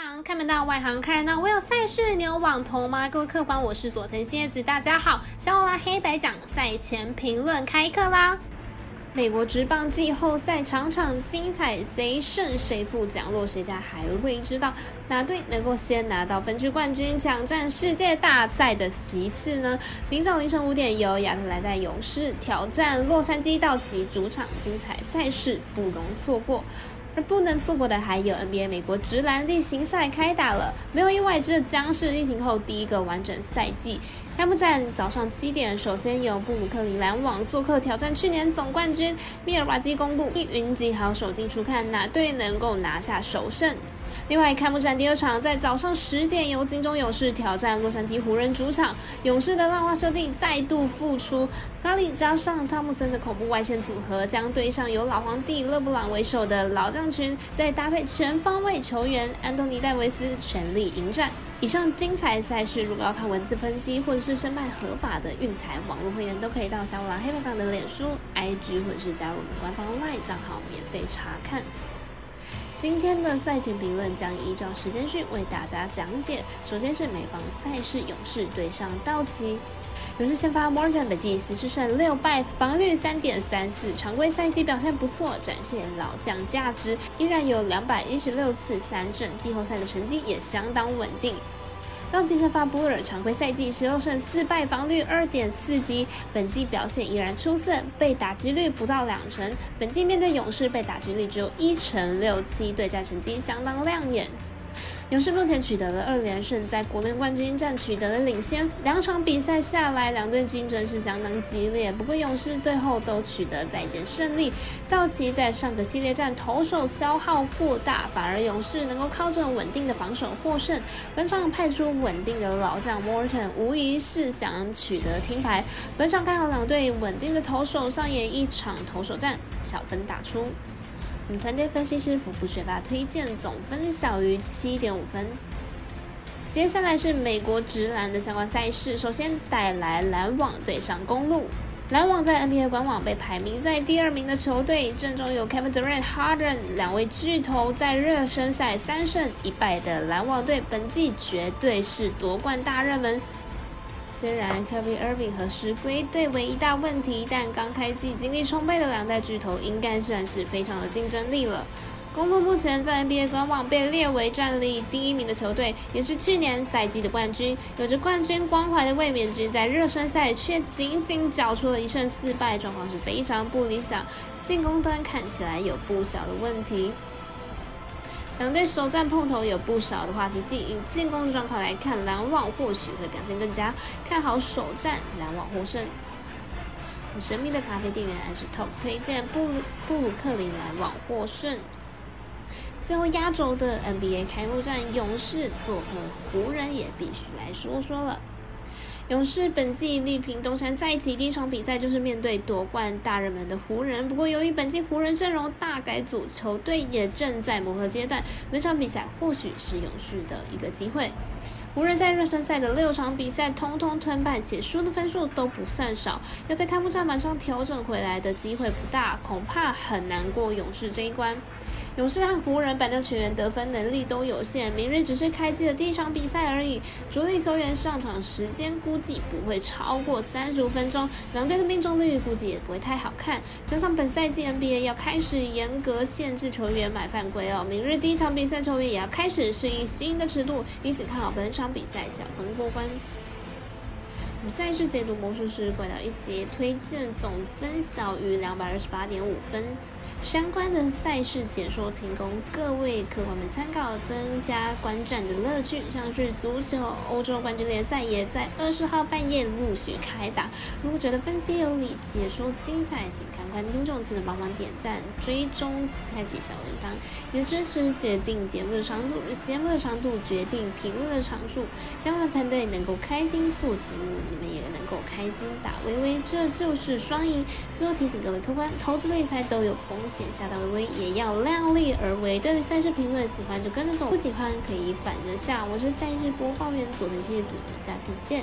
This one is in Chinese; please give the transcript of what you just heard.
行看门道，外行看热闹。我有赛事，你有网投吗？各位客官，我是佐藤蝎子，大家好。小拉黑白奖赛前评论开课啦！美国职棒季后赛场场精彩，谁胜谁负，奖落谁家还未知道。哪队能够先拿到分区冠军，抢占世界大赛的席次呢？明早凌晨五点，由亚特兰大勇士挑战洛杉矶道奇主场，精彩赛事不容错过。而不能错过的还有 NBA 美国直男例行赛开打了，没有意外，这将是疫情后第一个完整赛季。开幕战早上七点，首先由布鲁克林篮网做客挑战去年总冠军密尔瓦基公路，云集好手进出，看哪队能够拿下首胜。另外，开幕战第二场在早上十点，由金州勇士挑战洛杉矶湖人主场。勇士的浪花兄弟再度复出，咖喱加上汤姆森的恐怖外线组合，将对上由老皇帝勒布朗为首的老将群，再搭配全方位球员安东尼戴维斯，全力迎战。以上精彩赛事，如果要看文字分析或者是申办合法的运彩网络会员，都可以到小五郎黑白党的脸书、IG 或者是加入我们官方 Y 账号免费查看。今天的赛前评论将依照时间序为大家讲解。首先是美邦赛事，勇士对上道奇。勇士先发 Morton 本季四胜六败，防率三点三四，常规赛季表现不错，展现老将价值，依然有两百一十六次三振，季后赛的成绩也相当稳定。道奇先发布尔，常规赛季十六胜四败，防率二点四级，本季表现依然出色，被打击率不到两成。本季面对勇士，被打击率只有一成六七，对战成绩相当亮眼。勇士目前取得了二连胜，在国内冠军战取得了领先。两场比赛下来，两队竞争是相当激烈。不过勇士最后都取得再见胜利。道奇在上个系列战投手消耗过大，反而勇士能够靠着稳定的防守获胜。本场派出稳定的老将 Morton，无疑是想取得听牌。本场看好两队稳定的投手上演一场投手战，小分打出。我们团队分析师福布学霸推荐总分小于七点五分。接下来是美国直男的相关赛事，首先带来篮网对上公路。篮网在 NBA 官网被排名在第二名的球队，阵中有 Kevin Durant、Harden 两位巨头，在热身赛三胜一败的篮网队，本季绝对是夺冠大热门。虽然 Kevin Irving 和石龟队为一大问题，但刚开季精力充沛的两代巨头应该算是非常有竞争力了。公路目前在 NBA 官网被列为战力第一名的球队，也是去年赛季的冠军，有着冠军光环的卫冕军，在热身赛却仅仅缴出了一胜四败，状况是非常不理想，进攻端看起来有不小的问题。两队首战碰头有不少的话题性，以进攻状况来看，篮网或许会表现更佳，看好首战篮网获胜。神秘的咖啡店员还是 Top 推荐布布鲁克林篮网获胜。最后压轴的 NBA 开幕战，勇士做客湖人，也必须来说说了。勇士本季力拼东山再起，第一场比赛就是面对夺冠大热门的湖人。不过，由于本季湖人阵容大改组，球队也正在磨合阶段，本场比赛或许是勇士的一个机会。湖人，在热身赛的六场比赛通通吞败，且输的分数都不算少，要在开幕战马上调整回来的机会不大，恐怕很难过勇士这一关。勇士和湖人板凳球员得分能力都有限，明日只是开机的第一场比赛而已。主力球员上场时间估计不会超过三十五分钟，两队的命中率估计也不会太好看。加上本赛季 NBA 要开始严格限制球员买犯规哦，明日第一场比赛球员也要开始适应新的尺度，因此看好本场比赛小分过关。赛事解读魔术师怪盗一节推荐总分小于两百二十八点五分。相关的赛事解说，提供各位客官们参考，增加观战的乐趣。像是足球欧洲冠军联赛也在二十号半夜陆续开打。如果觉得分析有理，解说精彩，请看看听众记得帮忙点赞、追踪、开启小铃铛。你的支持决定节目的长度，节目的长度决定评论的长数。希望团队能够开心做节目，你们也能够开心打微微，这就是双赢。最后提醒各位客官，投资理财都有风。险下的微微也要量力而为。对于赛事评论，喜欢就跟着走，不喜欢可以反着下。我是赛事播报员佐藤谢子，我们下次见。